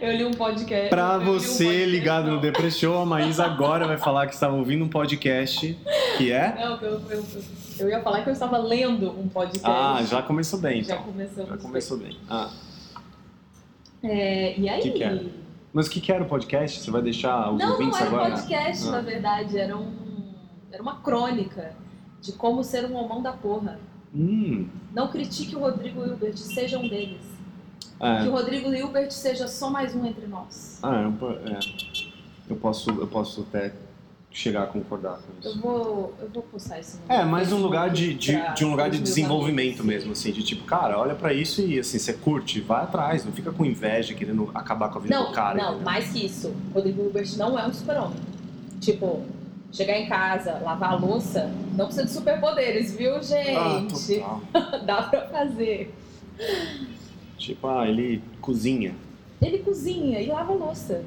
Eu li um podcast. Pra li um você podcast, ligado no não. Depressão, a Maísa agora vai falar que estava ouvindo um podcast que é. Não, eu, eu, eu ia falar que eu estava lendo um podcast. Ah, já começou bem, Já então. começamos Já começou bem. Ah. É, e aí? Que que era? mas o que, que era o podcast? Você vai deixar os Não, não ouvintes era um agora? podcast, Ah. na verdade. Era, um, era uma crônica de como ser um homão da porra. Hum, Não critique o Rodrigo Hilbert, seja um deles. Que é. o Rodrigo Hilbert seja só mais um entre nós. Ah, é, um po- é. Eu posso, eu posso até chegar a concordar com Eu isso. vou, eu vou postar isso É, mais um lugar de, de, de um lugar de desenvolvimento mesmo, assim, de tipo, cara, olha pra isso e assim, você curte, vai atrás, não fica com inveja querendo acabar com a vida Não, do cara. não, entendeu? mais que isso. O Rodrigo Hilbert não é um super-homem. Tipo, chegar em casa, lavar a louça, não precisa de superpoderes, viu, Ah, gente? total. Dá pra fazer. Tipo, ah, ele cozinha. Ele cozinha e lava a louça.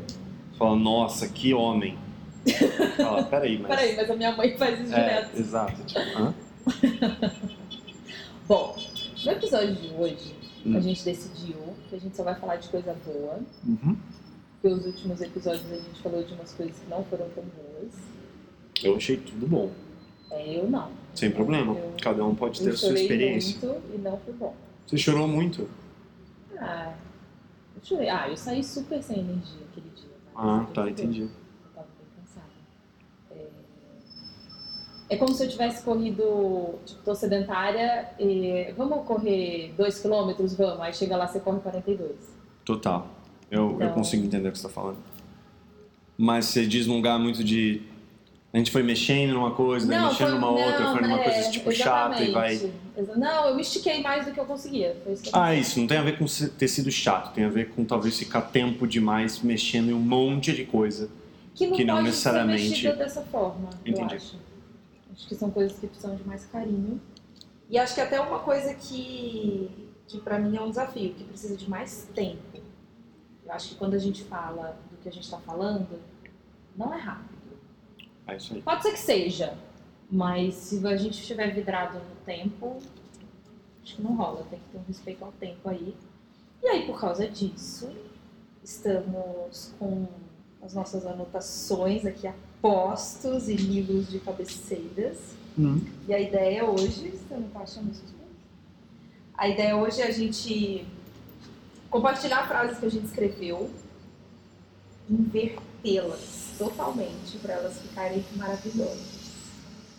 Fala, nossa, que homem. Fala, peraí, mas. Peraí, mas a minha mãe faz isso É, direto. exato. Tipo, hã? Bom, no episódio de hoje, Hum. a gente decidiu que a gente só vai falar de coisa boa. Uhum. Porque os últimos episódios a gente falou de umas coisas que não foram tão boas. Eu achei tudo bom. É, eu não. Sem problema. Eu- Cada um pode ter a sua experiência. muito e não foi bom. Você chorou muito? Ah, eu chorei. Ah, eu saí super sem energia aquele dia. mas Ah, eu tá, entendi. Eu tava bem cansada. É... é como se eu tivesse corrido, tipo, tô sedentária e vamos correr 2 km, vamos. Aí chega lá, você corre 42. Total. Eu, eu Então- consigo entender o que você tá falando. Mas você diz num lugar muito de. A gente foi mexendo numa coisa, daí mexendo foi- numa outra, não, foi numa é, coisa tipo chata e vai. Não, eu me estiquei mais do que eu conseguia. Foi isso que Ah, isso, não tem a ver com ter sido chato, tem a ver com talvez ficar tempo demais mexendo em um monte de coisa. que não, que não necessariamente- ser dessa forma, Entendi. eu acho. Acho que são coisas que precisam de mais carinho. E acho que até uma coisa que, que para mim é um desafio, que precisa de mais tempo. Eu acho que quando a gente fala do que a gente está falando, não é rápido. É isso aí. Pode ser que seja, mas se a gente estiver vidrado no tempo, acho que não rola. Tem que ter um respeito ao tempo aí. E aí, por causa disso, estamos com as nossas anotações aqui a postos e livros de cabeceiras. Hum. E a ideia hoje, você não tá achando isso? A ideia hoje é a gente compartilhar frases que a gente escreveu, invertê-las totalmente para elas ficarem maravilhosas.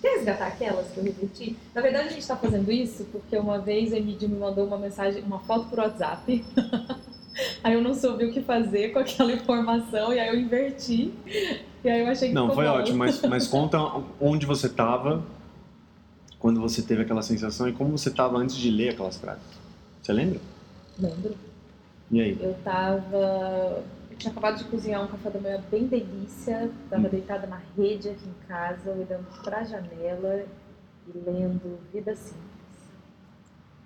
Quer resgatar aquelas que eu reverti? Na verdade, a gente está fazendo isso porque uma vez a Emílio me mandou uma mensagem, uma foto por WhatsApp. aí eu não soube o que fazer com aquela informação e aí eu inverti. E aí eu achei que Não, foi bom. ótimo, mas, mas conta onde você tava quando você teve aquela sensação e como você tava antes de ler aquelas frases. Você lembra? Lembro. E aí? Eu tava. Tinha acabado de cozinhar um café da manhã bem delícia. Tava Hum. deitada na rede aqui em casa, olhando pra janela e lendo Vida Simples.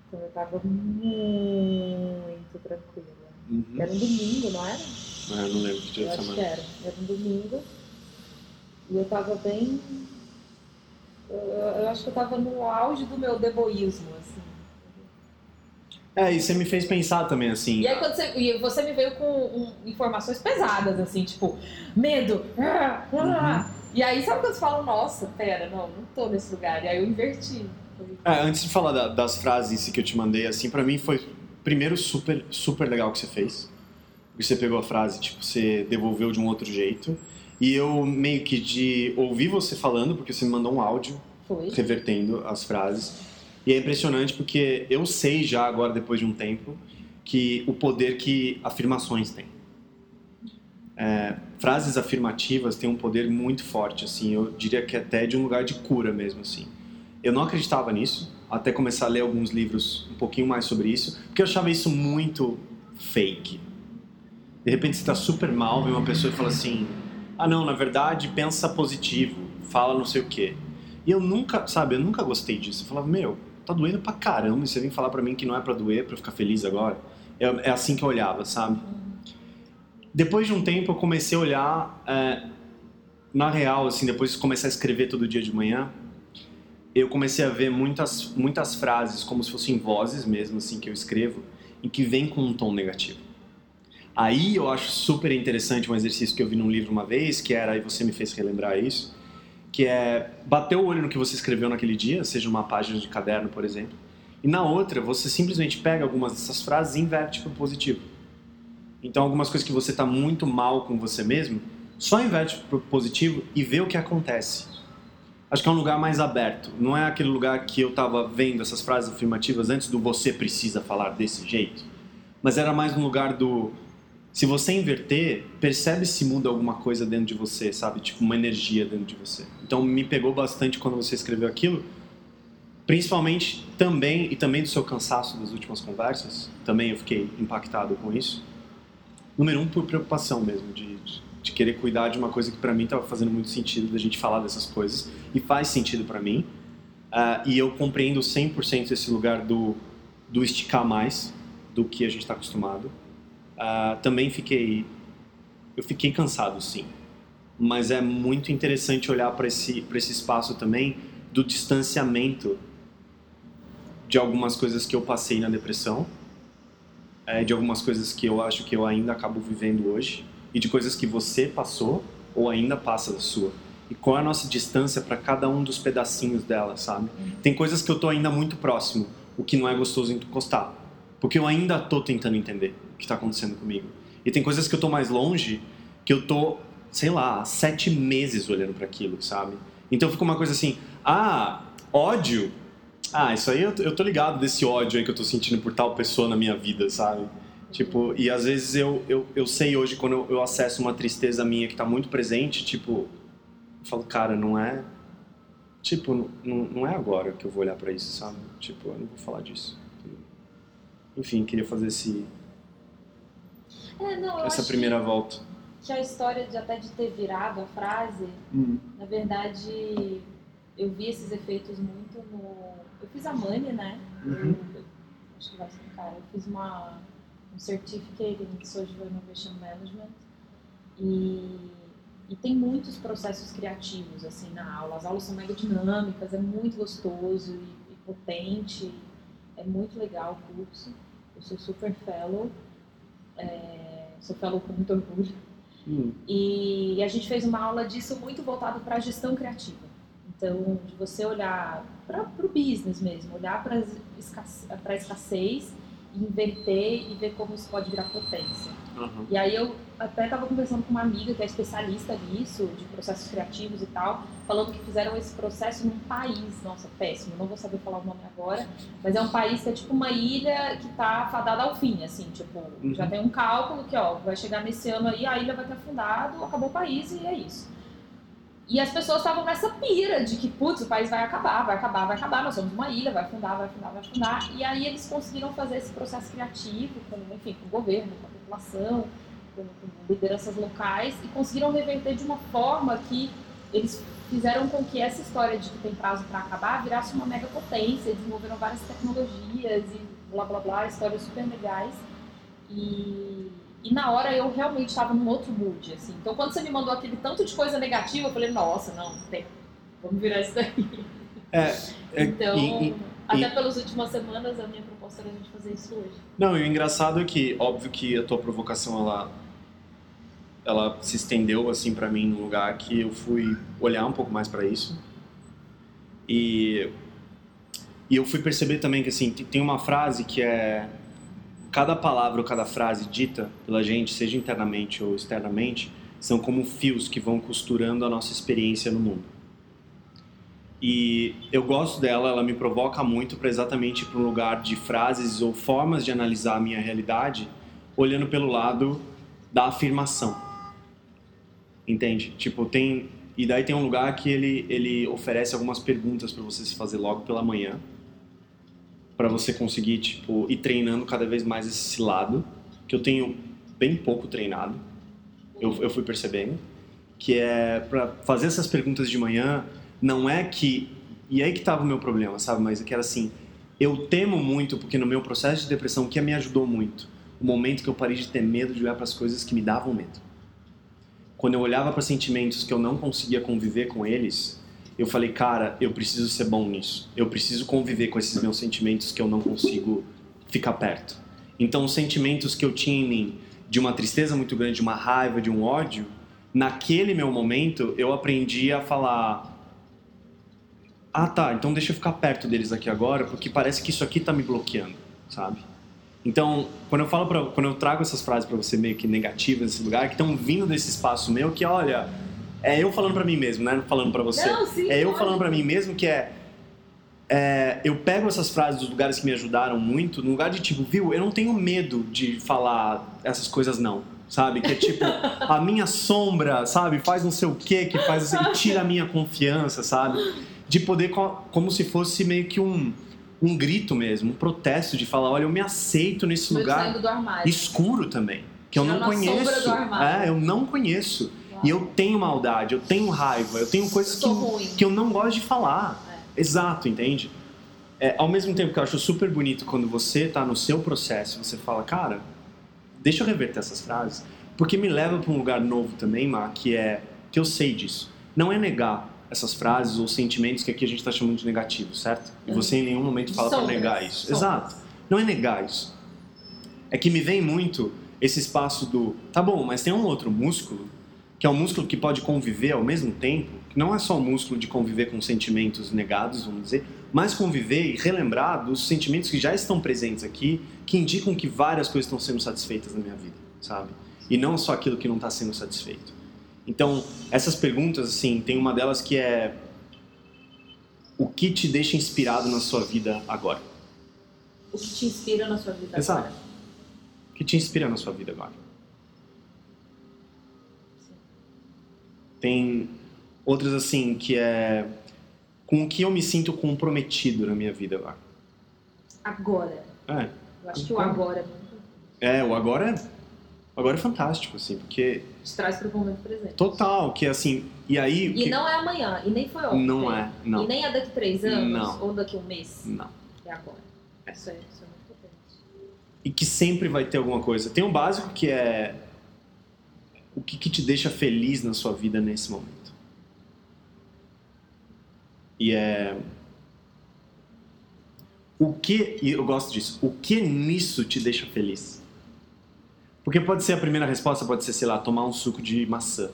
Então eu tava muito tranquila. Uhum. Era um domingo, não era? Ah, eu não lembro que dia Eu de que semana. era. Era um domingo. E eu tava bem. Eu, eu acho que eu tava no auge do meu deboísmo, assim. É, e você me fez pensar também, assim. E aí quando você, e você me veio com um, informações pesadas, assim, tipo, medo. ah, ah. E aí, sabe quando você fala, nossa, pera, não, não tô nesse lugar. E aí eu inverti. É, antes de falar da- das frases que eu te mandei, assim, pra mim foi primeiro super, super legal que você fez. Porque você pegou a frase, tipo, você devolveu de um outro jeito. E eu meio que de ouvir você falando, porque você me mandou um áudio Foi. revertendo as frases. E é impressionante porque eu sei já agora, depois de um tempo, que o poder que afirmações têm. É, frases afirmativas têm um poder muito forte, assim, eu diria que até de um lugar de cura mesmo, assim. Eu não acreditava nisso, até começar a ler alguns livros um pouquinho mais sobre isso, porque eu achava isso muito fake. De repente você está super mal, vem uma pessoa e fala assim: ah, não, na verdade, pensa positivo, fala não sei o quê. E eu nunca, sabe, eu nunca gostei disso. Eu falava, meu, tá doendo pra caramba e você vem falar pra mim que não é pra doer, eu ficar feliz agora. É, é assim que eu olhava, sabe? Depois de um tempo eu comecei a olhar é, na real, assim, depois de começar a escrever todo dia de manhã, eu comecei a ver muitas, muitas frases como se fossem vozes mesmo, assim, que eu escrevo, e que vêm com um tom negativo. Aí eu acho super interessante um exercício que eu vi num livro uma vez, que era, e você me fez relembrar isso, que é bater o olho no que você escreveu naquele dia, seja uma página de caderno, por exemplo, e na outra você simplesmente pega algumas dessas frases e inverte para o positivo. Então, algumas coisas que você está muito mal com você mesmo, só inverte para o positivo e vê o que acontece. Acho que é um lugar mais aberto. Não é aquele lugar que eu estava vendo essas frases afirmativas antes do você precisa falar desse jeito. Mas era mais um lugar do se você inverter, percebe se muda alguma coisa dentro de você, sabe? Tipo, uma energia dentro de você. Então, me pegou bastante quando você escreveu aquilo. Principalmente também, e também do seu cansaço das últimas conversas. Também eu fiquei impactado com isso. Número um, por preocupação mesmo, de, de, de querer cuidar de uma coisa que para mim estava fazendo muito sentido, da gente falar dessas coisas. E faz sentido para mim. Uh, e eu compreendo 100% esse lugar do, do esticar mais do que a gente está acostumado Uh, também fiquei eu fiquei cansado sim. Mas é muito interessante olhar para esse para esse espaço também do distanciamento de algumas coisas que eu passei na depressão é, de algumas coisas que eu acho que eu ainda acabo vivendo hoje e de coisas que você passou ou ainda passa da sua. E qual é a nossa distância para cada um dos pedacinhos dela sabe? Tem coisas que eu tô ainda muito próximo o que não é gostoso encostar porque eu ainda tô tentando entender que está acontecendo comigo. E tem coisas que eu tô mais longe, que eu tô, sei lá, sete meses olhando para aquilo, sabe? Então fica uma coisa assim, ah, ódio. Ah, isso aí eu, eu tô ligado desse ódio aí que eu tô sentindo por tal pessoa na minha vida, sabe? Tipo, e às vezes eu, eu, eu sei hoje quando eu, eu acesso uma tristeza minha que tá muito presente, tipo, eu falo, cara, não é. Tipo, não, não é agora que eu vou olhar para isso, sabe? Tipo, eu não vou falar disso. Enfim, queria fazer esse, é, não, essa primeira que, volta. Que a história de até de ter virado a frase, hum. na verdade, eu vi esses efeitos muito no. Eu fiz a Money, né? Uhum. Eu, acho que vai explicar. Eu fiz uma, um certificate em Social Innovation Management e, e tem muitos processos criativos assim na aula. As aulas são mega dinâmicas, é muito gostoso e, e potente, é muito legal o curso. Eu sou super fellow. É, você falou com muito orgulho. Hum. E a gente fez uma aula disso muito voltado para a gestão criativa. Então, de você olhar para o business mesmo, olhar para a escassez, inverter e ver como isso pode virar potência. Uhum. E aí eu até estava conversando com uma amiga que é especialista nisso, de processos criativos e tal, falando que fizeram esse processo num país, nossa, péssimo, não vou saber falar o nome agora, mas é um país que é tipo uma ilha que tá fadada ao fim, assim, tipo, uhum. já tem um cálculo que, ó, vai chegar nesse ano aí, a ilha vai ter afundado, acabou o país e é isso. E as pessoas estavam nessa pira de que, putz, o país vai acabar, vai acabar, vai acabar, nós somos uma ilha, vai afundar, vai afundar, vai afundar. E aí eles conseguiram fazer esse processo criativo, com, enfim, com o governo, com a população, com, com lideranças locais, e conseguiram reverter de uma forma que eles fizeram com que essa história de que tem prazo para acabar virasse uma mega potência, desenvolveram várias tecnologias e blá blá blá, histórias super legais. E e na hora eu realmente estava num outro mood, assim. Então quando você me mandou aquele tanto de coisa negativa, eu falei, nossa, não, tem. Vamos virar isso daí. É, é então, e, e, até pelas últimas semanas, a minha proposta era a gente fazer isso hoje. Não, e o engraçado é que, óbvio que a tua provocação, ela, ela se estendeu, assim, para mim, num lugar que eu fui olhar um pouco mais para isso. E, e eu fui perceber também que, assim, tem uma frase que é cada palavra ou cada frase dita pela gente, seja internamente ou externamente, são como fios que vão costurando a nossa experiência no mundo. E eu gosto dela, ela me provoca muito para exatamente para um lugar de frases ou formas de analisar a minha realidade, olhando pelo lado da afirmação. Entende? Tipo, tem e daí tem um lugar que ele ele oferece algumas perguntas para você se fazer logo pela manhã para você conseguir tipo ir treinando cada vez mais esse lado que eu tenho bem pouco treinado eu, eu fui percebendo que é para fazer essas perguntas de manhã não é que e aí que tava o meu problema sabe mas é que era assim eu temo muito porque no meu processo de depressão o que me ajudou muito o momento que eu parei de ter medo de olhar para as coisas que me davam medo quando eu olhava para sentimentos que eu não conseguia conviver com eles eu falei, cara, eu preciso ser bom nisso. Eu preciso conviver com esses meus sentimentos que eu não consigo ficar perto. Então, os sentimentos que eu tinha em mim de uma tristeza muito grande, de uma raiva, de um ódio, naquele meu momento eu aprendi a falar ah tá, então deixa eu ficar perto deles aqui agora, porque parece que isso aqui tá me bloqueando, sabe? Então, quando eu falo pra, quando eu trago essas frases para você meio que negativas nesse lugar, que estão vindo desse espaço meu, que olha, é eu falando para mim mesmo, né? Falando para você. Não, sim, é eu pode. falando para mim mesmo que é, é, eu pego essas frases dos lugares que me ajudaram muito, no lugar de tipo, viu, eu não tenho medo de falar essas coisas não, sabe? Que é tipo, a minha sombra, sabe? Faz não sei o que, que faz e tira a minha confiança, sabe? De poder, co- como se fosse meio que um, um grito mesmo, um protesto de falar, olha, eu me aceito nesse lugar escuro também, que eu não conheço. É, eu não conheço. E eu tenho maldade, eu tenho raiva, eu tenho coisas que, Sou ruim. que eu não gosto de falar. Exato, entende? É, ao mesmo tempo que eu acho super bonito quando você tá no seu processo, você fala, cara, deixa eu reverter essas frases, porque me leva para um lugar novo também, Mar, que é que eu sei disso. Não é negar essas frases ou sentimentos que aqui a gente está chamando de negativos, certo? E você em nenhum momento fala para negar isso. sombras. Exato. Não é negar isso. É que me vem muito esse espaço do, tá bom, mas tem um outro músculo, que é um músculo que pode conviver ao mesmo tempo, que não é só o músculo de conviver com sentimentos negados, vamos dizer, mas conviver e relembrar dos sentimentos que já estão presentes aqui, que indicam que várias coisas estão sendo satisfeitas na minha vida, sabe? E não só aquilo que não está sendo satisfeito. Então, essas perguntas, assim, tem uma delas que é o que te deixa inspirado na sua vida agora? O que te inspira na sua vida Exato. agora? O que te inspira na sua vida agora? Tem outras assim que é com o que eu me sinto comprometido na minha vida agora. Agora. É, Eu acho que o agora é é o agora é agora é fantástico assim, porque te traz pro momento presente. total que assim e aí o E que- não é amanhã, e nem foi ontem. não é, não, E nem é daqui três anos, Não. ou daqui um mês. não. É agora. Isso é, isso é muito potente. e que sempre vai ter alguma coisa. Tem um básico que é o que, que te deixa feliz na sua vida nesse momento. E é o que e eu gosto disso. O que nisso te deixa feliz? Porque pode ser a primeira resposta, pode ser, sei lá, tomar um suco de maçã.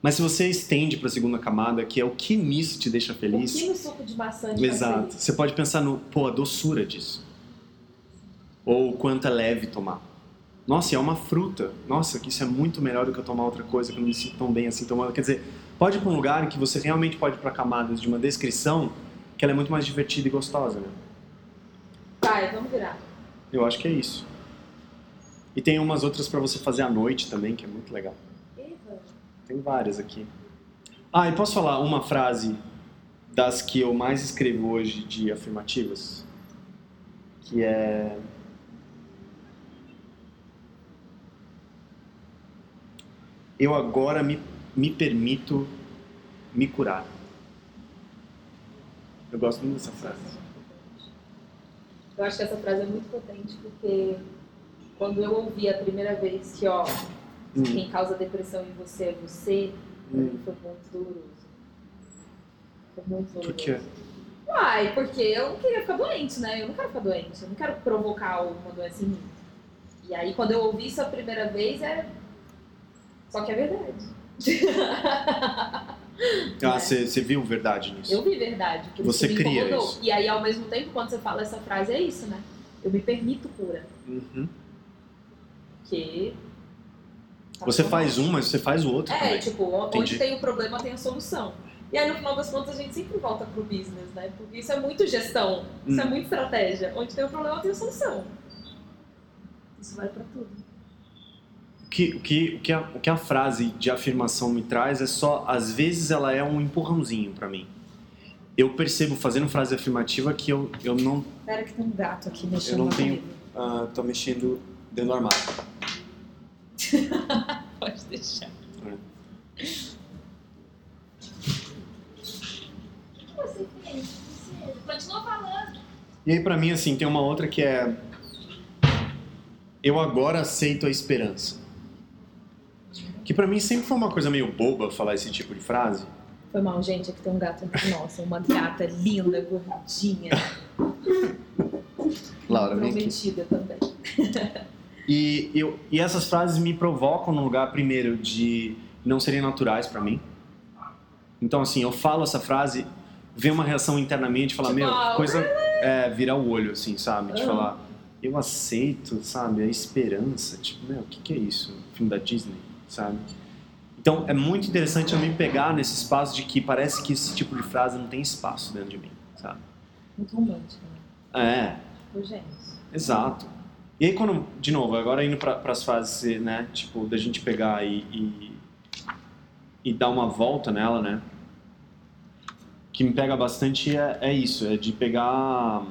Mas se você estende para a segunda camada, que é o que nisso te deixa feliz? O que no suco de maçã te Exato. feliz? Você pode pensar no, pô, a doçura disso. Ou o quanto é leve tomar. Nossa, e é uma fruta. Nossa, que isso é muito melhor do que eu tomar outra coisa, que eu não me sinto tão bem assim tomando. Quer dizer, pode ir pra um lugar em que você realmente pode ir pra camadas de uma descrição que ela é muito mais divertida e gostosa, né? Vai, vamos virar. Eu acho que é isso. E tem umas outras pra você fazer à noite também, que é muito legal. Tem várias aqui. Ah, e posso falar uma frase das que eu mais escrevo hoje de afirmativas? Que é. Eu agora me, me permito me curar. Eu gosto muito dessa frase. Eu acho que essa frase é muito potente porque quando eu ouvi a primeira vez que, ó, Hum. quem causa depressão em você é você, Hum. foi muito doloroso. Foi muito doloroso. Por quê? Uai, porque eu não queria ficar doente, né? Eu não quero ficar doente, eu não quero provocar uma doença em mim. E aí, quando eu ouvi isso a primeira vez, é. Só que é verdade. Ah, você você viu verdade nisso? Eu vi verdade. Que Você me cria incomodou. isso. E aí, ao mesmo tempo, quando você fala essa frase, é isso, né? Eu me permito cura. Uhum. Porque. tá Você faz um, mas você faz o outro É, também. tipo, onde Entendi. tem o problema tem a solução. E aí, no final das contas, a gente sempre volta pro business, né? Porque isso é muito gestão, isso é Hum. muito estratégia. Onde tem o problema tem a solução. Isso vai pra tudo. O que, o, que, o, que a, o que a frase de afirmação me traz é só, às vezes ela é um empurrãozinho pra mim. Eu percebo fazendo frase afirmativa que eu, eu não Pera que tem um gato aqui mexendo Eu não tenho- ah, tô mexendo dentro do armário. Pode deixar. O que você fez? Você continua falando. E aí pra mim, assim, tem uma outra que é... Eu agora aceito a esperança. Que pra mim sempre foi uma coisa meio boba falar esse tipo de frase. Foi mal, gente. Aqui tem um gato. Nossa, uma gata linda, gordinha. Laura, vem aqui. Também. E, eu, e essas frases me provocam no lugar, primeiro, de não serem naturais para mim. Então, assim, eu falo essa frase, vem uma reação internamente, falar, Tipo, meu, ah, coisa. É, virar o olho, assim, sabe? De Ah. falar, eu aceito, sabe? A esperança. Tipo, meu, o que, que é isso? Filme da Disney, sabe? Então, é muito interessante eu me pegar nesse espaço de que parece que esse tipo de frase não tem espaço dentro de mim, sabe? Muito romântico, né? É, Tipo, gente. Exato. E aí quando, de novo, agora indo para as fases, né, tipo, da gente pegar e, e, e dar uma volta nela, né, que me pega bastante é, é isso, é de pegar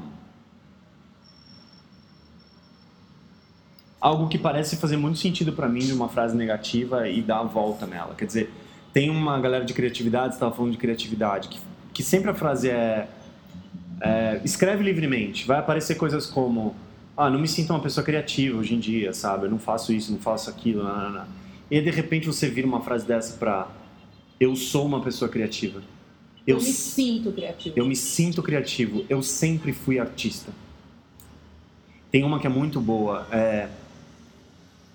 algo que parece fazer muito sentido para mim de uma frase negativa e dar a volta nela. Quer dizer, tem uma galera de criatividade, estava falando de criatividade, que, que sempre a frase é, é escreve livremente. Vai aparecer coisas como ah, não me sinto uma pessoa criativa hoje em dia, sabe? Eu não faço isso, não faço aquilo, não, não, não. E de repente você vira uma frase dessa pra eu sou uma pessoa criativa. Eu, Eu, me sinto criativo. eu me sinto criativo. Eu sempre fui artista. Tem uma que é muito boa. É,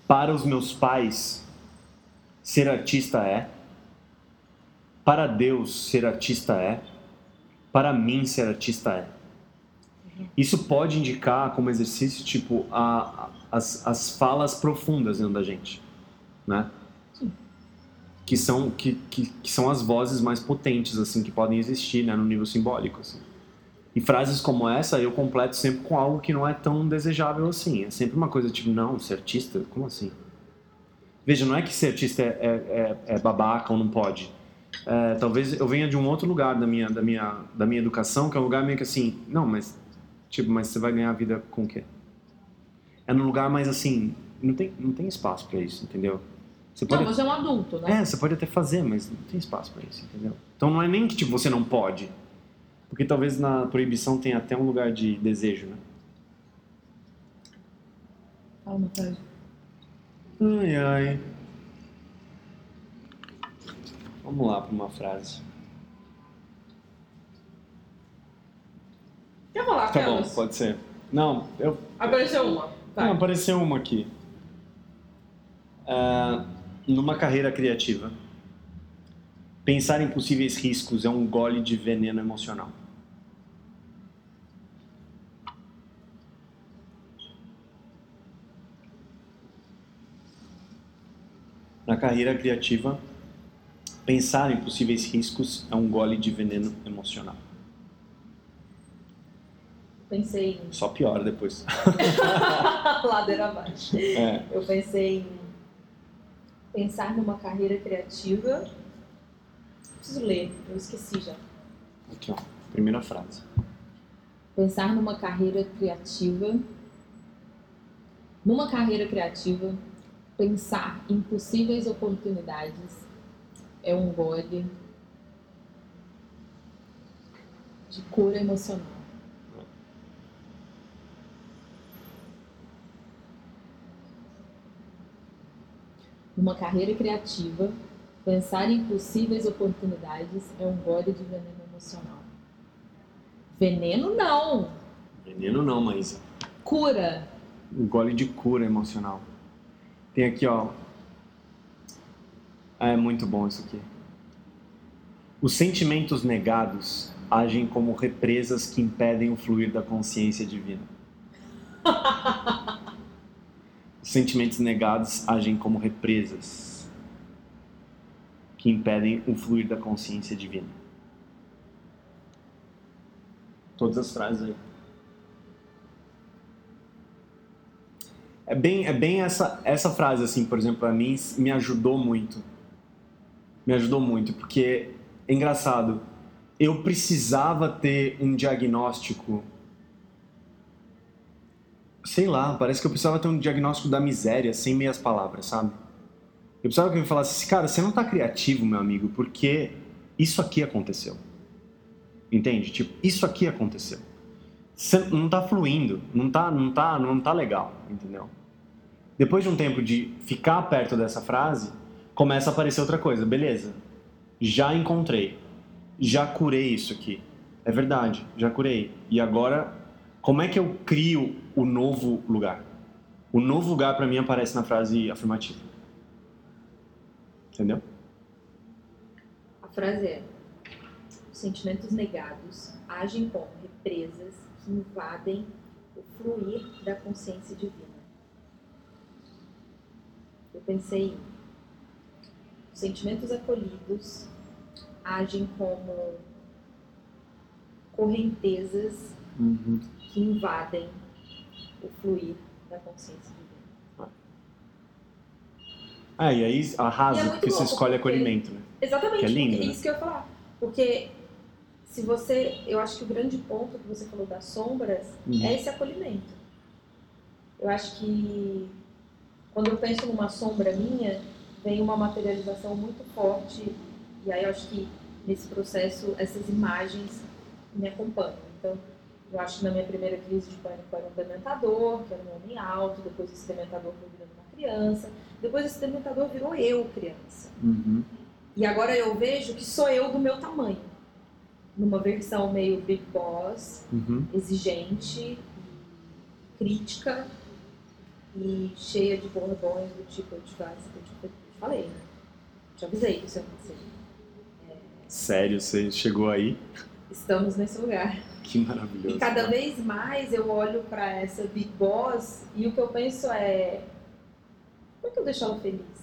para os meus pais, ser artista é. Para Deus, ser artista é. Para mim, ser artista é. Isso pode indicar como exercício, tipo, a, as, as falas profundas dentro da gente, né? Sim. Que são, que, que, que são as vozes mais potentes, assim, que podem existir, né? No nível simbólico, assim. E frases como essa eu completo sempre com algo que não é tão desejável assim. É sempre uma coisa tipo, não, ser artista? Como assim? Veja, não é que ser artista é, é, é- é babaca ou não pode. É, talvez eu venha de um outro lugar da minha, da, minha, da minha educação, que é um lugar meio que assim, não, mas Tipo, mas você vai ganhar a vida com o quê? É num lugar mais assim, não tem, não tem espaço pra isso, entendeu? Você Não, pode, você é um adulto, né? é, você pode até fazer, mas não tem espaço pra isso, entendeu? Então não é nem que tipo, você não pode, porque talvez na proibição tenha até um lugar de desejo, né? Fala uma. Ai, ai. Vamos lá pra uma frase. Quer falar Tá bom, aquelas? pode ser. Não, eu Apareceu uma. Vai. Não, apareceu uma aqui. Ah, numa carreira criativa, pensar em possíveis riscos é um gole de veneno emocional. Na carreira criativa, pensar em possíveis riscos é um gole de veneno emocional. Pensei em Só piora depois. ladeira abaixo. É. Eu pensei em pensar numa carreira criativa. Preciso ler, eu esqueci já. Aqui, ó. Primeira frase. Pensar numa carreira criativa. Numa carreira criativa, pensar em possíveis oportunidades é um gole de cura emocional. Numa carreira criativa, pensar em possíveis oportunidades é um gole de veneno emocional. Veneno não, Veneno não, mas cura. um gole de cura emocional. Tem aqui, ó. Ah, é muito bom isso aqui. Os sentimentos negados agem como represas que impedem o fluir da consciência divina. Os sentimentos negados agem como represas que impedem o fluir da consciência divina. Todas as frases aí. É bem, é bem essa, essa frase, assim, por exemplo, pra mim, me ajudou muito. Me ajudou muito, porque é engraçado. Eu precisava ter um diagnóstico. Sei lá, parece que eu precisava ter um diagnóstico da miséria, sem meias palavras, sabe? Eu precisava que me falasse assim, cara, você não tá criativo, meu amigo, porque isso aqui aconteceu. Entende? Tipo, isso aqui aconteceu. Você não tá fluindo, não tá, não tá, não tá legal, entendeu? Depois de um tempo de ficar perto dessa frase, começa a aparecer outra coisa. Beleza, já encontrei, já curei isso aqui. É verdade, já curei. E agora, como é que eu crio o novo lugar? o novo lugar para mim aparece na frase afirmativa. Entendeu? A frase é: os sentimentos negados agem como represas que invadem o fluir da consciência divina. Eu pensei, os sentimentos acolhidos agem como correntezas Uhum. Que invadem o fluir da consciência divina. Ah, e aí E é arrasa, muito porque você escolhe porque- acolhimento, né? Exatamente, Que é lindo, porque né? isso que eu ia falar. Porque se você. Eu acho que o grande ponto que você falou das sombras Uhum. é esse acolhimento. Eu acho que quando eu penso numa sombra minha, vem uma materialização muito forte. E aí eu acho que nesse processo essas imagens me acompanham. Então, eu acho que na minha primeira crise de pânico era um dementador, que era um homem alto, depois esse dementador foi virando uma criança, depois esse dementador virou eu, criança. Uhum. E agora eu vejo que sou eu do meu tamanho. Numa versão meio Big Boss, Uhum. exigente, crítica e cheia de bordões do tipo, eu te, eu te, eu te falei, né? Te avisei que isso ia acontecer. Sério, você chegou aí? Estamos nesse lugar. Que maravilhoso. E cada vez mais eu olho pra essa Big Boss e o que eu penso é: como é que eu deixo ela feliz?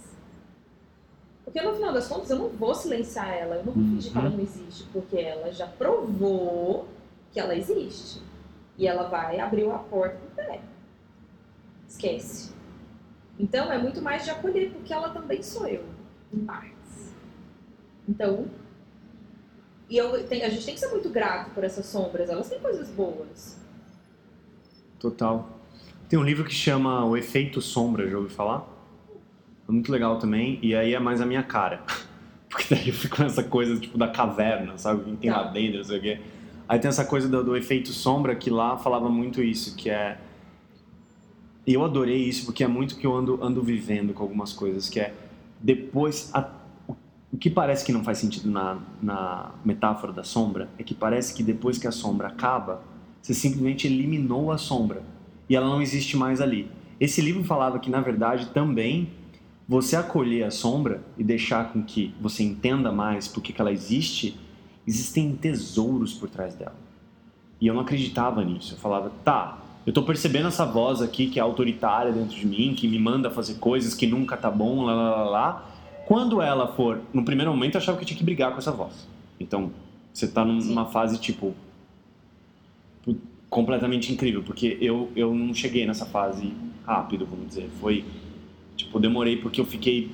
Porque no final das contas eu não vou silenciar ela, eu não vou fingir que ela não existe, porque ela já provou que ela existe. E ela vai abrir a porta do pé. Esquece. Então é muito mais de acolher, porque ela também sou eu, em partes. Então, e eu, tem- a gente tem que ser muito grato por essas sombras, elas têm coisas boas. Total. Tem um livro que chama O Efeito Sombra, já ouviu falar? É muito legal também, e aí é mais a minha cara. Porque daí eu fico nessa coisa tipo da caverna, sabe? O que tem lá Tá. dentro, não sei o quê. Aí tem essa coisa do, do efeito sombra que lá falava muito isso, que é. E eu adorei isso porque é muito que eu ando, ando vivendo com algumas coisas, que é depois. a- o que parece que não faz sentido na, na metáfora da sombra é que parece que depois que a sombra acaba, você simplesmente eliminou a sombra e ela não existe mais ali. Esse livro falava que, na verdade, também você acolher a sombra e deixar com que você entenda mais por que ela existe, existem tesouros por trás dela. E eu não acreditava nisso. Eu falava, tá, eu tô percebendo essa voz aqui que é autoritária dentro de mim, que me manda fazer coisas que nunca tá bom, lá, lá, lá, lá. Quando ela for, no primeiro momento eu achava que eu tinha que brigar com essa voz. Então, você tá num- Sim. numa fase tipo completamente incrível, porque eu eu não cheguei nessa fase rápido, vamos dizer. Foi tipo, eu demorei porque eu fiquei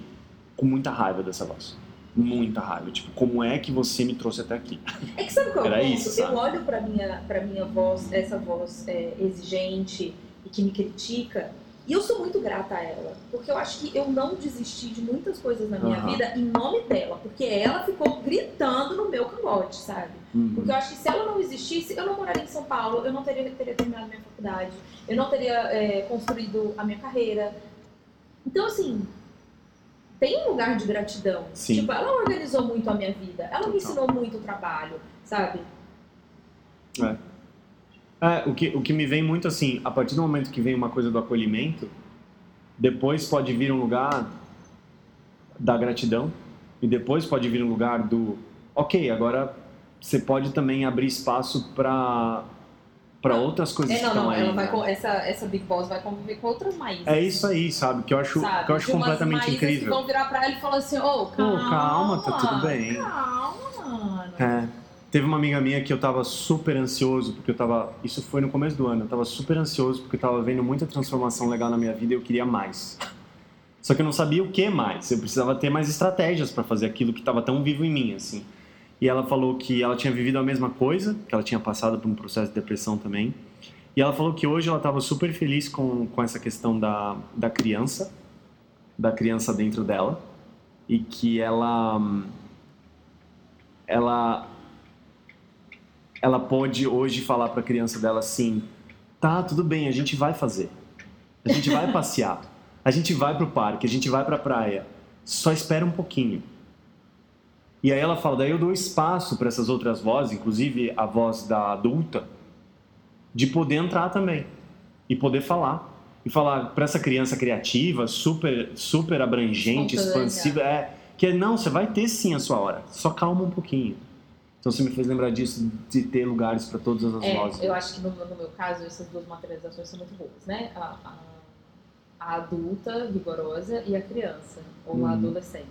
com muita raiva dessa voz. Muita raiva. Tipo, como é que você me trouxe até aqui? É que sabe qual é Era isso, sabe? Eu olho pra minha, pra minha voz, essa voz é, exigente e que me critica, e eu sou muito grata a ela. Porque eu acho que eu não desisti de muitas coisas na minha Aham. vida em nome dela. Porque ela ficou gritando no meu cangote, sabe? Porque eu acho que se ela não existisse, eu não moraria em São Paulo, eu não teria, teria terminado minha faculdade, eu não teria é, construído a minha carreira. Então, assim, tem um lugar de gratidão. Sim. Tipo, ela organizou muito a minha vida, ela me ensinou muito o trabalho, sabe? É, o que, o que me vem muito assim, a partir do momento que vem uma coisa do acolhimento, depois pode vir um lugar da gratidão e depois pode vir um lugar do, ok, agora você pode também abrir espaço para para outras coisas É, que não, estão não, aí. ela vai né? essa, essa Big Boss vai conviver com outras maízes. É isso aí, sabe? Que eu acho, sabe? que eu acho De completamente que incrível. vão virar pra ela e falar assim, ô, Pô, calma, calma, tá tudo bem. Calma, mano. É. Teve uma amiga minha que eu tava super ansioso, porque eu tava. Isso foi no começo do ano. Eu tava super ansioso porque eu tava vendo muita transformação legal na minha vida e eu queria mais. Só que eu não sabia o que mais. Eu precisava ter mais estratégias para fazer aquilo que estava tão vivo em mim, assim. E ela falou que ela tinha vivido a mesma coisa, que ela tinha passado por um processo de depressão também. E ela falou que hoje ela estava super feliz com, com essa questão da, da criança, da criança dentro dela, e que ela ela ela pode hoje falar para a criança dela assim: "Tá, tudo bem, a gente vai fazer. A gente vai passear. A gente vai pro parque, a gente vai pra praia. Só espera um pouquinho." E aí ela fala: "Daí eu dou espaço para essas outras vozes, inclusive a voz da adulta, de poder entrar também e poder falar. e falar para essa criança criativa, super, super abrangente, expansiva, é que não, você vai ter sim a sua hora, só calma um pouquinho. Então você me fez lembrar disso, de ter lugares para todas as É, vozes. eu acho que no, no meu caso, essas duas materializações são muito boas, né? A, a- a adulta vigorosa e a criança, ou Uhum. a adolescente.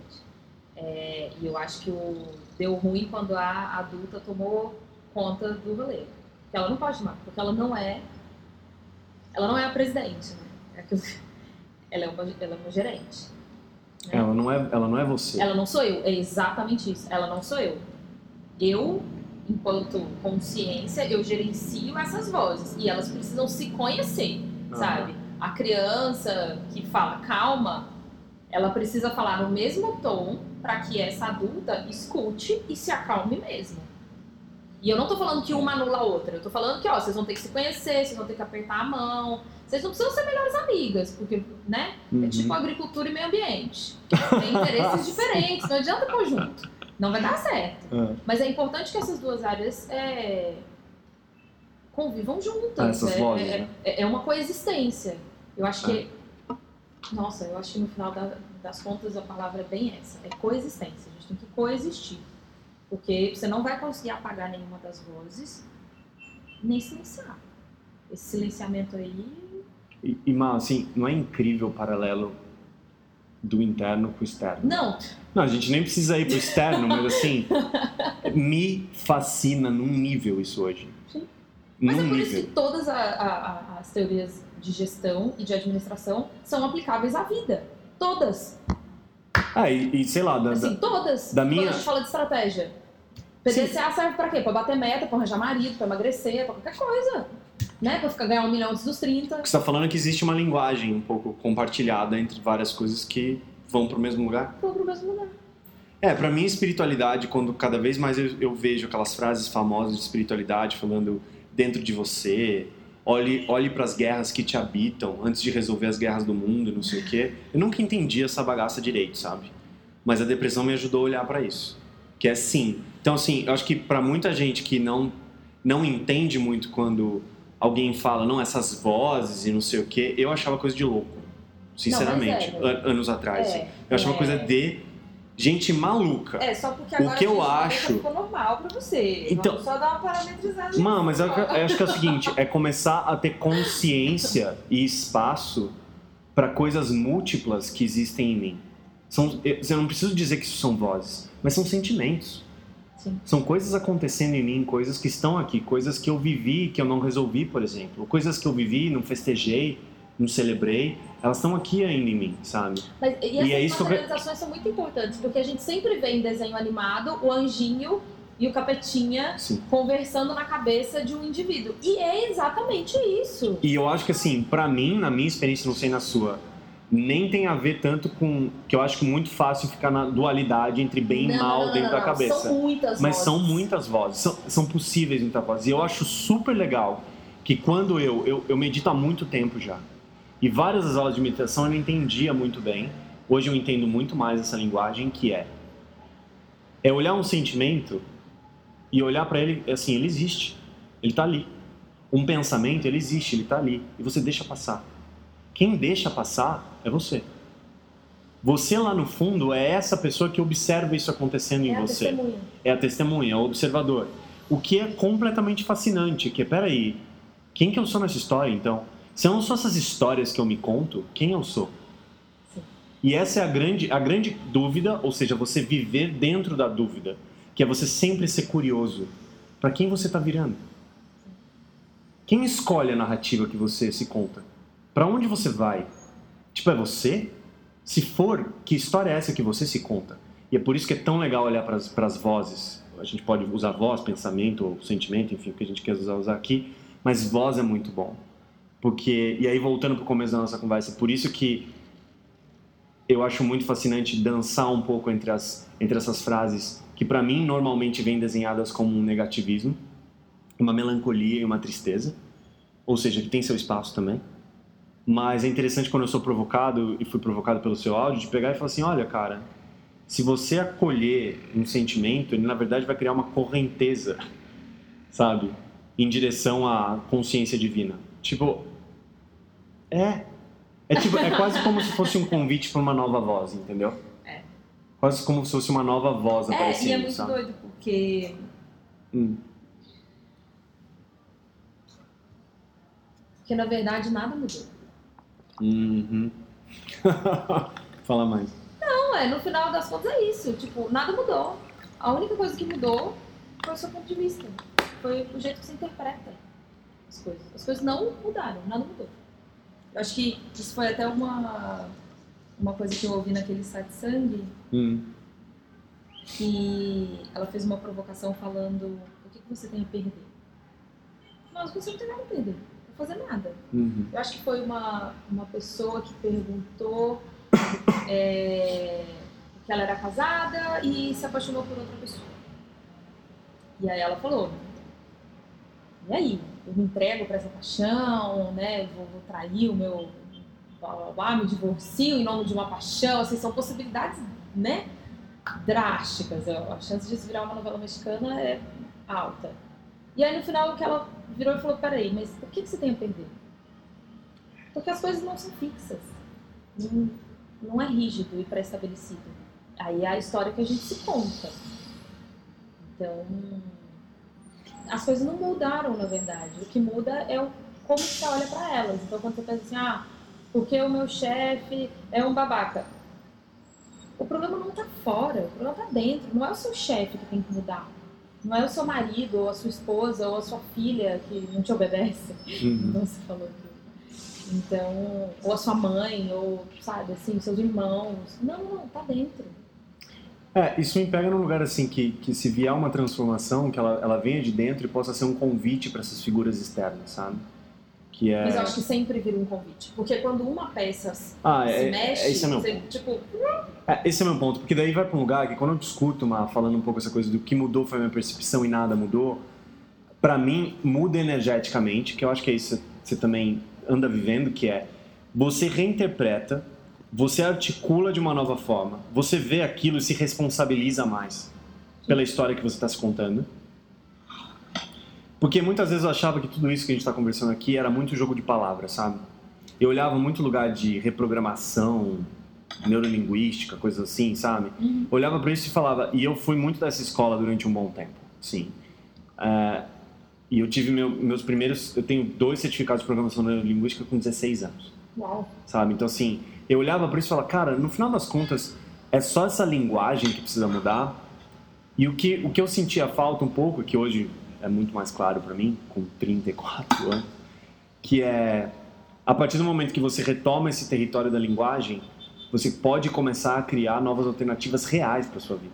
É, e eu acho que o, deu ruim quando a adulta tomou conta do rolê. Que ela não pode tomar, porque ela não é. Ela não é a presidente, né? É ela, é uma, ela é uma gerente. né? Ela não é, ela não é você. Ela não sou eu, é exatamente isso. Ela não sou eu. Eu, enquanto consciência, eu gerencio essas vozes e elas precisam se conhecer, Aham. sabe? A criança que fala calma, ela precisa falar no mesmo tom para que essa adulta escute e se acalme mesmo. E eu não tô falando que uma anula a outra, eu tô falando que, ó, vocês vão ter que se conhecer, vocês vão ter que apertar a mão, vocês não precisam ser melhores amigas, porque, né? Uhum. É tipo agricultura e meio ambiente. Tem interesses diferentes, não adianta pôr junto. Não vai dar certo. É. Mas é importante que essas duas áreas é, convivam juntas. Ah, é, é, né? é- uma coexistência. Eu acho que. Nossa, eu acho que no final da- das contas a palavra é bem essa. É coexistência. A gente tem que coexistir. Porque você não vai conseguir apagar nenhuma das vozes, nem silenciar. Esse silenciamento aí. E, e assim, não é incrível o paralelo do interno com o externo? Não, Não, a gente nem precisa ir pro externo, mas assim, me fascina num nível isso hoje. Sim. Mas num é por isso nível. que todas a- a- as teorias de gestão e de administração são aplicáveis à vida. Todas. Ah, e, e sei lá, da, Assim, da- todas. da Quando minha- a gente fala de estratégia. PDCA serve pra quê? Pra bater meta, pra arranjar marido, pra emagrecer, pra qualquer coisa. Né? Pra ficar, ganhar um milhão antes dos 30. o que você tá falando é que existe uma linguagem um pouco compartilhada entre várias coisas que vão pro mesmo lugar. Foi pro mesmo lugar. É, pra mim, espiritualidade, quando cada vez mais eu, eu vejo aquelas frases famosas de espiritualidade falando dentro de você, olhe, olhe para as guerras que te habitam antes de resolver as guerras do mundo, não sei o quê. Eu nunca entendi essa bagaça direito, sabe? Mas a depressão me ajudou a olhar pra isso. Que é sim. Então, assim, eu acho que pra muita gente que não, não entende muito quando alguém fala, não, essas vozes e não sei o quê, eu achava coisa de louco. Sinceramente, Não, é, an- anos atrás. É, Eu achava é. coisa de gente maluca. É, só porque O agora que a eu fala acho- ficou normal pra você. Então- Vamos só dar uma parametrizada. Mano, mas eu, eu acho que é o seguinte, é começar a ter consciência e espaço para coisas múltiplas que existem em mim. São, eu eu não preciso dizer que isso são vozes, mas são sentimentos. Sim. São coisas acontecendo em mim, coisas que estão aqui, coisas que eu vivi que eu não resolvi, por exemplo. Coisas que eu vivi, não festejei, não celebrei, elas estão aqui ainda em mim, sabe? Mas, e essas é isso que eu- materializações são muito importantes, porque a gente sempre vê em desenho animado o anjinho e o capetinha Sim. conversando na cabeça de um indivíduo. E é exatamente isso. E eu acho que assim, pra mim, na minha experiência, não sei na sua, nem tem a ver tanto com que eu acho que muito fácil ficar na dualidade entre bem e Não, mal não, dentro não, da cabeça. São muitas Mas vozes. são muitas vozes, são, são possíveis muitas vozes. E eu acho super legal que quando eu, eu, eu medito há muito tempo já, e várias das aulas de meditação eu não entendia muito bem, hoje eu entendo muito mais essa linguagem, que é, é olhar um sentimento e olhar pra ele, assim, ele existe, ele tá ali. Um pensamento, ele existe, ele tá ali, e você deixa passar. Quem deixa passar é você. Você lá no fundo é essa pessoa que observa isso acontecendo em É a você testemunha. é a testemunha, é o observador. O que é completamente fascinante, que é, peraí, quem que eu sou nessa história, então? Se eu não sou essas histórias que eu me conto, quem eu sou? Sim. E essa é a grande, a grande dúvida, ou seja, você viver dentro da dúvida, que é você sempre ser curioso. Para quem você está virando? Quem escolhe a narrativa que você se conta? Para onde você vai? Tipo, é você? Se for, que história é essa que você se conta? E é por isso que é tão legal olhar para as vozes. A gente pode usar voz, pensamento ou sentimento, enfim, o que a gente quer usar, aqui, mas voz é muito bom. Porque, e aí voltando para o começo da nossa conversa, por isso que eu acho muito fascinante dançar um pouco entre, as, entre essas frases que para mim normalmente vêm desenhadas como um negativismo, uma melancolia e uma tristeza, ou seja, que tem seu espaço também. Mas é interessante quando eu sou provocado e fui provocado pelo seu áudio de pegar e falar assim, olha, cara, se você acolher um sentimento, ele na verdade vai criar uma correnteza, sabe, em direção à consciência divina. Tipo, é, É, tipo, é quase como se fosse um convite para uma nova voz, entendeu? É. Quase como se fosse uma nova voz É, aparecendo, e é muito sabe? doido, porque Hum. Porque na verdade nada mudou. Uhum. Fala mais. Não, é, no final das contas é isso. Tipo, nada mudou. A única coisa que mudou foi o seu ponto de vista. Foi o jeito que você interpreta as coisas. As coisas não mudaram, nada mudou. Eu acho que isso foi até uma, uma coisa que eu ouvi naquele satsang, Hum. que ela fez uma provocação falando o que, que você tem a perder. Mas você não tem nada a perder. Vou fazer nada. Uhum. Eu acho que foi uma, uma pessoa que perguntou é, que ela era casada e se apaixonou por outra pessoa. E aí ela falou, e aí? Eu me entrego para essa paixão, né? Vou, vou trair o meu... Blá, blá, blá, me divorcio em nome de uma paixão. Assim, são possibilidades, né? Drásticas. A chance disso virar uma novela mexicana é alta. E aí no final que ela virou e falou, peraí, mas o que, que você tem a perder? Porque as coisas não são fixas. Não, não é rígido e pré-estabelecido. Aí é a história que a gente se conta. Então, as coisas não mudaram, na verdade. O que muda é o, como você olha para elas. Então, quando você pensa assim, ah, porque o meu chefe é um babaca. O problema não está fora, o problema está dentro. Não é o seu chefe que tem que mudar. Não é o seu marido, ou a sua esposa, ou a sua filha que não te obedece. Uhum. Então você falou aqui. Então, ou a sua mãe, ou, sabe, assim, seus irmãos. Não, não, tá dentro. É, isso me pega num lugar assim que, que se vier uma transformação, que ela, ela venha de dentro e possa ser um convite para essas figuras externas, sabe? Que é. Mas eu acho que sempre vira um convite. Porque quando uma peça se Ah, é, mexe, é, esse é meu você, ponto. tipo, É, esse é meu ponto, porque daí vai para um lugar que quando eu discuto, uma, falando um pouco essa coisa do que mudou foi a minha percepção e nada mudou, para mim muda energeticamente, que eu acho que é isso que você também anda vivendo, que é você reinterpreta, você articula de uma nova forma, você vê aquilo e se responsabiliza mais pela história que você está se contando. Porque muitas vezes eu achava que tudo isso que a gente está conversando aqui era muito jogo de palavras, sabe? Eu olhava muito lugar de reprogramação, neurolinguística, coisas assim, sabe? Uhum. Olhava para isso e falava, e eu fui muito dessa escola durante um bom tempo, sim. É, e eu tive meu- meus primeiros, eu tenho dois certificados de programação neurolinguística com 16 anos, uau. sabe? Então assim, eu olhava para isso e falava, cara, no final das contas é só essa linguagem que precisa mudar. E o que o que eu sentia falta um pouco, que hoje é muito mais claro para mim, com 34 anos, que é a partir do momento que você retoma esse território da linguagem, você pode começar a criar novas alternativas reais para sua vida.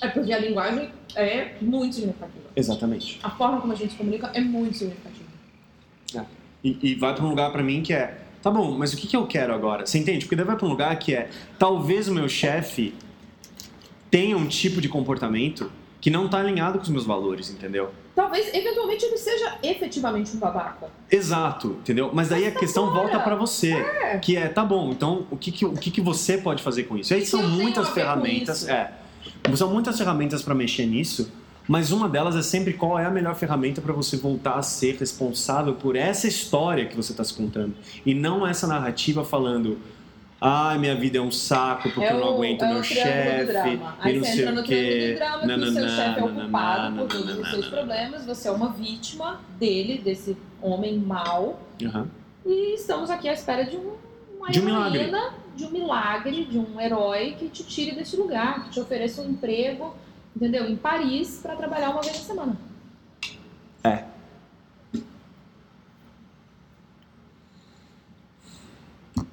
É porque a linguagem é muito significativa. Exatamente. A forma como a gente se comunica é muito significativa. E, e vai para um lugar para mim que é, tá bom, mas o que, que eu quero agora? Você entende? Porque daí vai para um lugar que é, talvez o meu chefe tenha um tipo de comportamento que não tá alinhado com os meus valores, entendeu? Talvez, eventualmente, ele seja efetivamente um babaca. Exato, entendeu? Mas daí a questão fora. volta para você, que é, tá bom, então o que, que, o que, que você pode fazer com isso? E aí que são muitas ferramentas, é, são muitas ferramentas para mexer nisso, mas uma delas é sempre qual é a melhor ferramenta para você voltar a ser responsável por essa história que você está se contando e não essa narrativa falando Ai, minha vida é um saco porque é eu não aguento é meu chefe e Aí não você sei entra no o quê. drama que o seu chefe é o nananã, culpado por todos os seus problemas, você é uma vítima dele, desse homem mau, Aham. e estamos aqui à espera de um, uma De um milagre. de um milagre, de um herói que te tire desse lugar, que te ofereça um emprego, entendeu? Em Paris, para trabalhar uma vez na semana. É.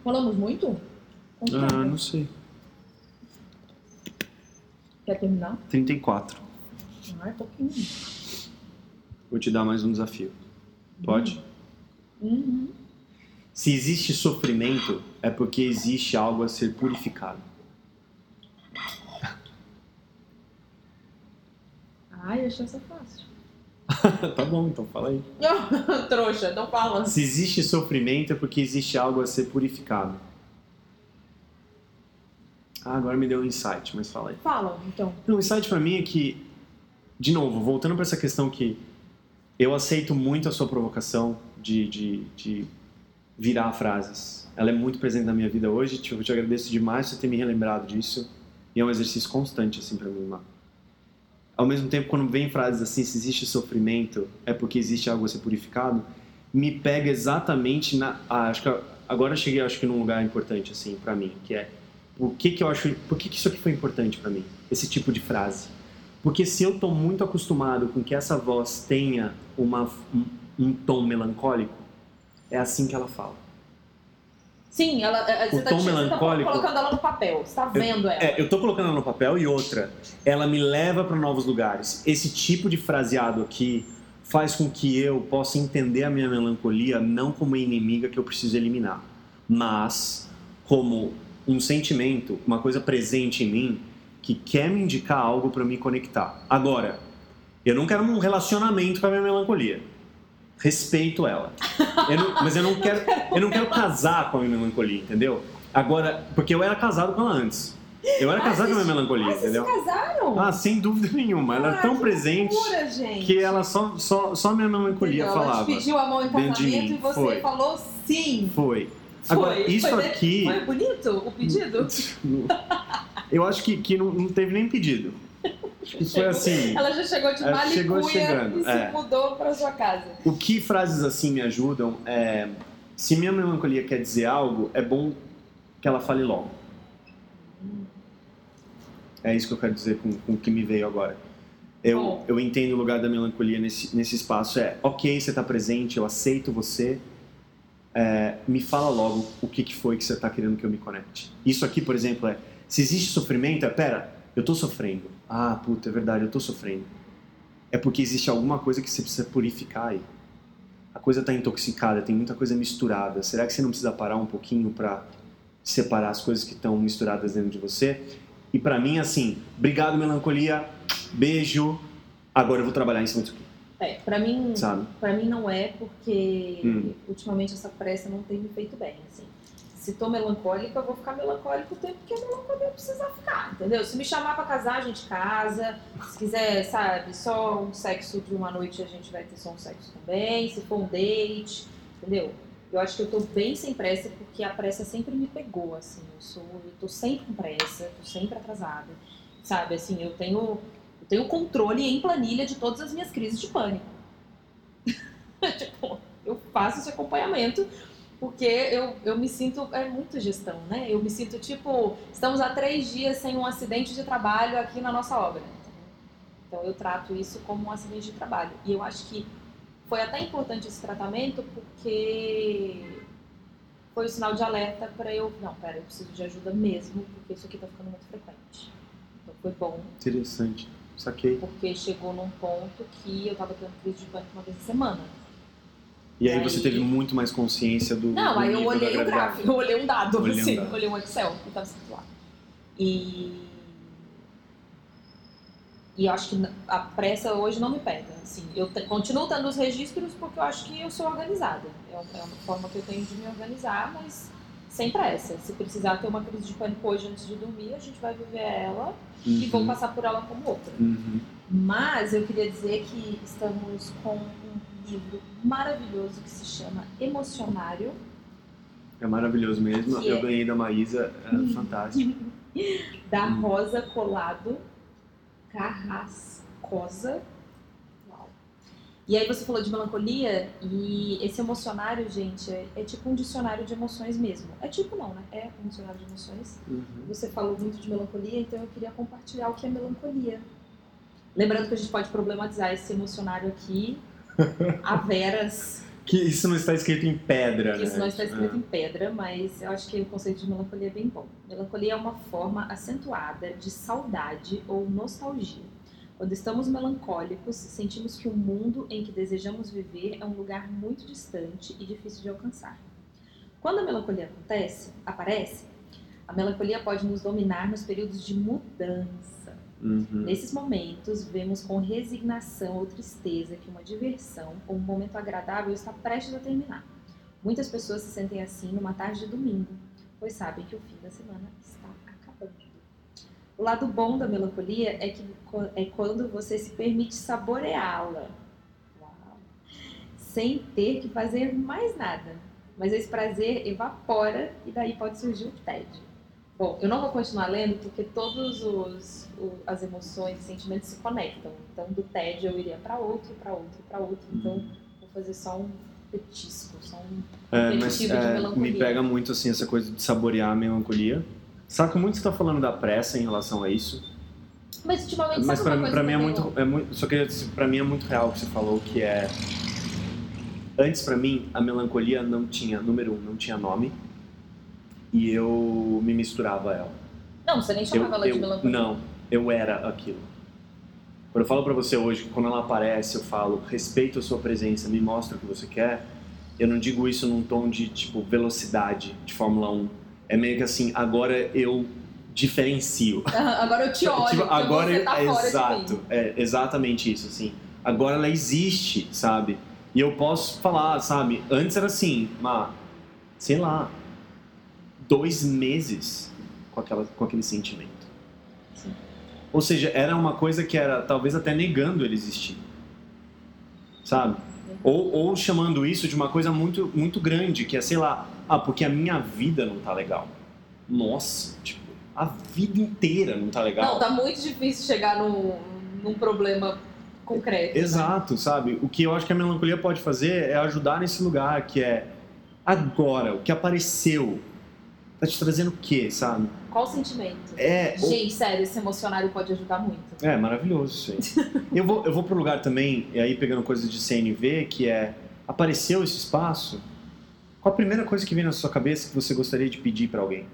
Falamos muito? Ah, não sei. Quer terminar? 34. Ah, é pouquinho. Vou te dar mais um desafio. Pode? Uhum. Se existe sofrimento, é porque existe algo a ser purificado. Ai, eu achei essa fácil. tá bom, então fala aí. Trouxa, não fala. Se existe sofrimento, é porque existe algo a ser purificado. Ah, agora me deu um insight, mas fala aí. Fala, então. Não, o insight pra mim é que, de novo, voltando pra essa questão que eu aceito muito a sua provocação de, de, de virar frases. Ela é muito presente na minha vida hoje. Tipo, eu te agradeço demais por ter me relembrado disso. E é um exercício constante, assim, para mim, Mar. Ao mesmo tempo, quando vem frases assim, se existe sofrimento, é porque existe algo a ser purificado, me pega exatamente na... Ah, acho que agora eu cheguei, acho que num lugar importante, assim, para mim, que é por que que eu acho... Por que que isso aqui foi importante para mim? Esse tipo de frase. Porque se eu tô muito acostumado com que essa voz tenha uma, um, um tom melancólico, é assim que ela fala. Sim, ela, é, você, O tá, tom você tá melancólico- colocando ela no papel, você tá vendo ela. É, eu tô colocando ela no papel e outra, ela me leva para novos lugares. Esse tipo de fraseado aqui faz com que eu possa entender a minha melancolia não como uma inimiga que eu preciso eliminar, mas como um sentimento, uma coisa presente em mim que quer me indicar algo para me conectar. Agora, eu não quero um relacionamento com a minha melancolia. Respeito ela. Eu não- mas eu não quero, eu não quero casar com a minha melancolia, entendeu? Agora, porque eu era casado com ela antes. Eu era Ah, casado com a vocês- minha melancolia, Ah, vocês se entendeu? casaram? Ah, sem dúvida nenhuma. Ela Ah, é tão que presente loucura, que ela só, só, só minha melancolia Entendeu? Ela falava. te pediu a mão em de casamento mim. e você Foi. falou sim. Foi. Agora, Foi. isso Foi, aqui. Foi bonito o pedido? Eu acho que, que não, não teve nem pedido. Foi assim. Ela já chegou de Ela malicuia chegou chegando, e se é. mudou pra sua casa. O que frases assim me ajudam é. Se minha melancolia quer dizer algo, é bom que ela fale logo. É isso que eu quero dizer com, com o que me veio agora. Eu, Bom. eu entendo o lugar da melancolia nesse, nesse espaço. É, ok, você está presente, eu aceito você. É, me fala logo o que, que foi que você está querendo que eu me conecte. Isso aqui, por exemplo, é: se existe sofrimento, é pera, eu estou sofrendo. Ah, puta, é verdade, eu estou sofrendo. É porque existe alguma coisa que você precisa purificar aí. A coisa está intoxicada, tem muita coisa misturada. Será que você não precisa parar um pouquinho para separar as coisas que estão misturadas dentro de você? E para mim, assim, obrigado, melancolia, beijo. Agora eu vou trabalhar em cima disso aqui, É, pra mim, sabe? pra mim não é porque Hum. ultimamente essa pressa não tem me feito bem, assim. Se tô melancólica, eu vou ficar melancólica o tempo que a melancolia precisar ficar, entendeu? Se me chamar pra casar, a gente casa. Se quiser, sabe, só um sexo de uma noite, a gente vai ter só um sexo também. Se for um date, entendeu? Eu acho que eu tô bem sem pressa, porque a pressa sempre me pegou, assim. Eu sou, eu tô sempre com pressa, tô sempre atrasada. Sabe, assim, eu tenho, eu tenho controle em planilha de todas as minhas crises de pânico. tipo, eu faço esse acompanhamento porque eu, eu me sinto, é muito gestão, né? Eu me sinto tipo, estamos há três dias sem um acidente de trabalho aqui na nossa obra. Então eu trato isso como um acidente de trabalho. E eu acho que foi até importante esse tratamento porque foi o sinal de alerta para eu, não, pera, eu preciso de ajuda mesmo, porque isso aqui tá ficando muito frequente. Então foi bom, Interessante. Saquei. porque chegou num ponto que eu tava tendo crise de pânico uma vez por semana. E aí Aí- você teve muito mais consciência do. Não, do aí eu olhei o gráfico, eu olhei um dado, Olhei um assim, dado. olhei um Excel que estava escrito lá. E. E eu acho que a pressa hoje não me pega. Assim, eu continuo tendo os registros porque eu acho que eu sou organizada. É um- é uma forma que eu tenho de me organizar, mas sem pressa. Se precisar ter uma crise de pânico hoje antes de dormir, a gente vai viver ela e vou Uhum. passar por ela como outra. Uhum. Mas eu queria dizer que estamos com um livro maravilhoso que se chama Emocionário. É maravilhoso mesmo. Que eu é- ganhei da Maísa, é fantástico. da Hum. Rosa Colado Carrascosa. E aí você falou de melancolia e esse emocionário, gente, é, é tipo um dicionário de emoções mesmo. É tipo não, né? É um dicionário de emoções. Uhum. Você falou muito de melancolia, então eu queria compartilhar o que é melancolia. Lembrando que a gente pode problematizar esse emocionário aqui a veras, Que isso não está escrito em pedra, que né? isso não está escrito É. em pedra, mas eu acho que o conceito de melancolia é bem bom. Melancolia é uma forma acentuada de saudade ou nostalgia. Quando estamos melancólicos, sentimos que o mundo em que desejamos viver é um lugar muito distante e difícil de alcançar. Quando a melancolia acontece, aparece, a melancolia pode nos dominar nos períodos de mudança. Uhum. Nesses momentos, vemos com resignação ou tristeza que uma diversão ou um momento agradável está prestes a terminar. Muitas pessoas se sentem assim numa tarde de domingo, pois sabem que o fim da semana está acabando. O lado bom da melancolia é que é quando você se permite saboreá-la, sem ter que fazer mais nada. Mas esse prazer evapora e daí pode surgir o tédio. Bom, eu não vou continuar lendo porque todos os, o- as emoções e sentimentos se conectam. Então, do tédio eu iria para outro, para outro, para outro. Então, vou fazer só um petisco, só um É, mas é, me pega muito assim essa coisa de saborear a melancolia. Saco muito que você tá falando da pressa em relação a isso. Mas ultimamente Mas pra, pra mim é muito, é muito. Só dizer, pra mim é muito real o que você falou, que é. Antes pra mim, a melancolia não tinha, número um, não tinha nome. E eu me misturava a ela. Não, você nem Eu, chamava ela de eu, melancolia. não, eu era aquilo. Quando eu falo pra você hoje, que quando ela aparece, eu falo, respeito a sua presença, me mostra o que você quer. Eu não digo isso num tom de, tipo, velocidade de Fórmula 1. É meio que assim, agora eu diferencio. Agora eu te olho, Tipo, agora você tá é fora exato, é exatamente isso, assim. Agora ela existe, sabe? E eu posso falar, sabe? Antes era assim, mas sei lá, dois meses com, aquela, com aquele sentimento. Sim. Ou seja, era uma coisa que era talvez até negando ele existir, sabe? Ou, ou chamando isso de uma coisa muito, muito grande, que é, sei lá, ah, porque a minha vida não tá legal. Nossa, tipo, a vida inteira não tá legal. Não, tá muito difícil chegar num, num problema concreto. né? Exato, sabe? O que eu acho que a melancolia pode fazer é ajudar nesse lugar que é agora, o que apareceu. Tá te trazendo o quê, sabe? Qual o sentimento? É, o- Gente, sério, esse emocionário pode ajudar muito. é maravilhoso isso aí. eu, vou, eu vou pro lugar também, e aí pegando coisas de CNV, que é apareceu esse espaço, qual a primeira coisa que vem na sua cabeça que você gostaria de pedir pra alguém?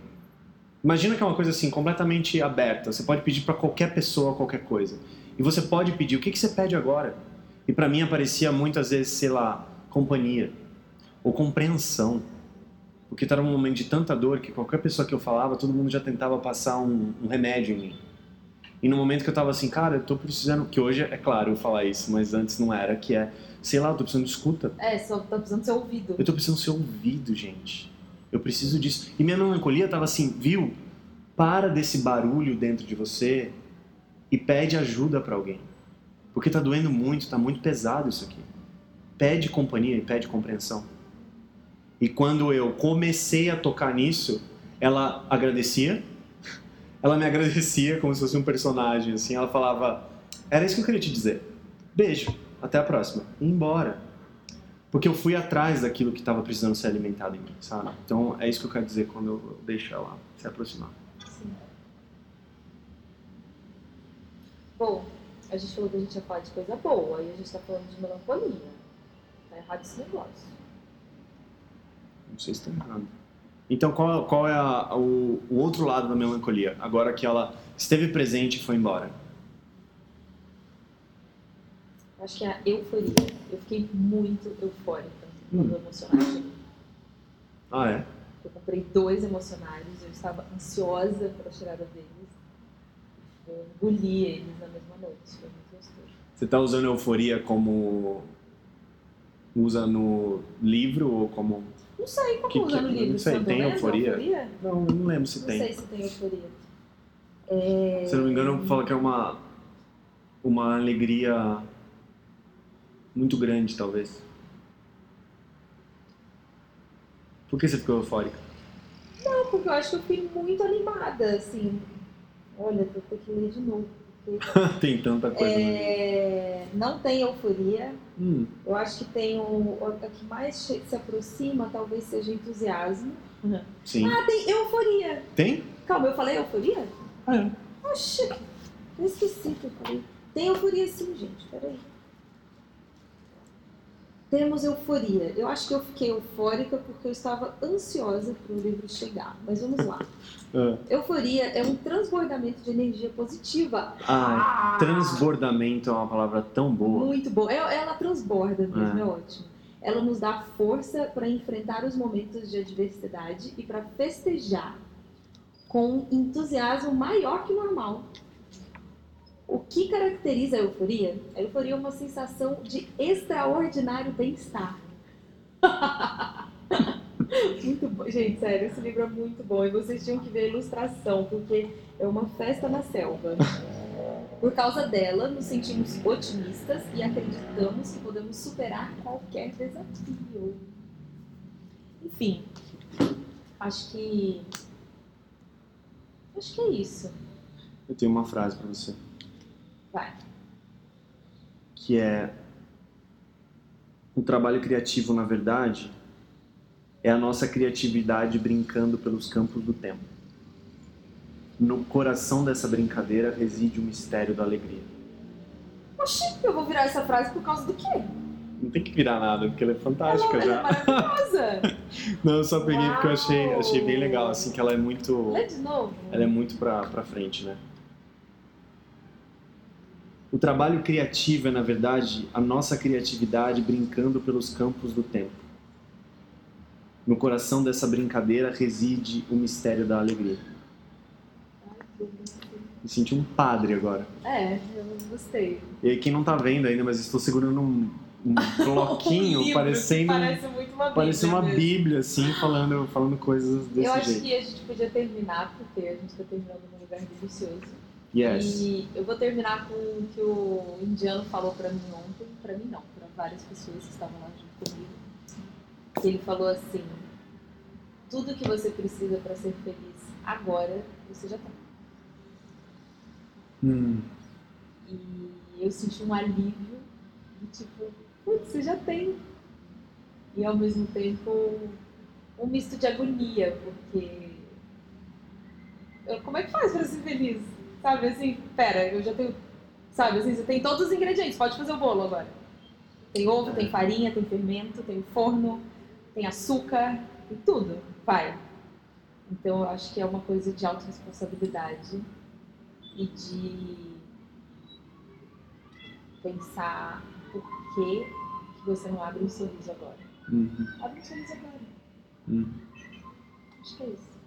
Imagina que é uma coisa assim, completamente aberta. Você pode pedir pra qualquer pessoa qualquer coisa. E você pode pedir, o que, que você pede agora? E pra mim aparecia muitas vezes, sei lá, companhia ou compreensão. Porque estava num momento de tanta dor que qualquer pessoa que eu falava, todo mundo já tentava passar um, um remédio em mim. E no momento que eu tava assim, cara, eu tô precisando, que hoje é claro eu falar isso, mas antes não era, que é, sei lá, eu tô precisando de escuta. É, só tá precisando ser ouvido. Eu tô precisando ser ouvido, gente. Eu preciso disso. E minha melancolia tava assim, viu? Para desse barulho dentro de você e pede ajuda pra alguém. Porque tá doendo muito, tá muito pesado isso aqui. Pede companhia e pede compreensão. E quando eu comecei a tocar nisso, ela agradecia. Ela me agradecia como se fosse um personagem, assim. Ela falava: Era isso que eu queria te dizer. Beijo, até a próxima. E embora. Porque eu fui atrás daquilo que estava precisando ser alimentado em mim, sabe? Então é isso que eu quero dizer quando eu deixo ela se aproximar. Sim. Bom, a gente falou que a gente ia falar de coisa boa, e a gente tá falando de melancolia. Tá errado esse negócio. Não sei se está errado. Então qual, qual é a- o, o outro lado da melancolia? Agora que ela esteve presente e foi embora. Acho que é a euforia. Eu fiquei muito eufórica quando Hum. o emocionário chegou. Ah, é? Eu comprei dois emocionários, eu estava ansiosa pela chegada deles. Eu engoli eles na mesma noite. Foi muito gostoso. Você está usando euforia como usa no livro ou como Não sei como Que- que- no livro. não sei, tem euforia? não, não lembro se Não tem. sei se tem euforia. É... Se eu não me engano, fala que é uma uma alegria muito grande, talvez. Por que você ficou eufórica? Não, porque eu acho que eu fiquei muito animada, assim. Olha, vou ter que ler de novo. Tem tanta coisa. né? É, Não tem euforia. Hum, Eu acho que tem o, o que mais se aproxima, talvez seja entusiasmo. sim. Ah, tem euforia. Tem? Calma, eu falei euforia? Ah, é. Oxi, eu esqueci que eu falei. Tem euforia sim, gente. Peraí. Temos euforia. Eu acho que eu fiquei eufórica porque eu estava ansiosa para o livro chegar. Mas vamos lá. Ah. Euforia é um transbordamento de energia positiva. Ah, transbordamento é uma palavra tão boa. Muito bom. É- Ela transborda mesmo, É. é ótimo. Ela nos dá força para enfrentar os momentos de adversidade e para festejar com um entusiasmo maior que o normal. O que caracteriza a euforia? A euforia é uma sensação de extraordinário bem-estar. muito bom. Gente, sério, esse livro é muito bom. E vocês tinham que ver a ilustração, porque é uma festa na selva. Por causa dela, nos sentimos otimistas e acreditamos que podemos superar qualquer desafio. Enfim, acho que. Acho que é isso. Eu tenho uma frase pra você. Vai. Que é. O trabalho criativo, na verdade, é a nossa criatividade brincando pelos campos do tempo. No coração dessa brincadeira reside o mistério da alegria. Oxi, eu vou virar essa frase por causa do quê? Não tem que virar nada, porque ela é fantástica Ela é já. maravilhosa. Não, eu só peguei porque eu achei, Uau! achei bem legal, assim, que ela é muito. Lê de novo. Ela é muito pra, pra frente, né? O trabalho criativo é, na verdade, a nossa criatividade brincando pelos campos do tempo. No coração dessa brincadeira reside o mistério da alegria. Me senti um padre agora. É, eu gostei. E quem não tá vendo ainda, mas estou segurando um, um bloquinho Um livro parecendo, Parece muito uma parece uma mesmo. bíblia, assim, falando, falando coisas desse Eu acho jeito. que a gente podia terminar, porque a gente tá terminando num lugar delicioso. Yes. E eu vou terminar com o que o indiano falou pra mim ontem. Pra mim não, pra várias pessoas que estavam lá junto comigo. Ele falou assim: tudo que você precisa pra ser feliz agora, você já tem. Hum, E eu senti um alívio de tipo, putz, você já tem. E ao mesmo tempo um misto de agonia, porque eu- como é que faz pra ser feliz? Sabe assim, pera, eu já tenho. Sabe assim, você tem todos os ingredientes, pode fazer o bolo agora. Tem ovo, tem farinha, tem fermento, tem forno, tem açúcar, tem tudo. Vai. Então eu acho que é uma coisa de autorresponsabilidade e de pensar por que, que você não abre um sorriso agora. uhum, Abre um sorriso agora. uhum. Acho que é isso.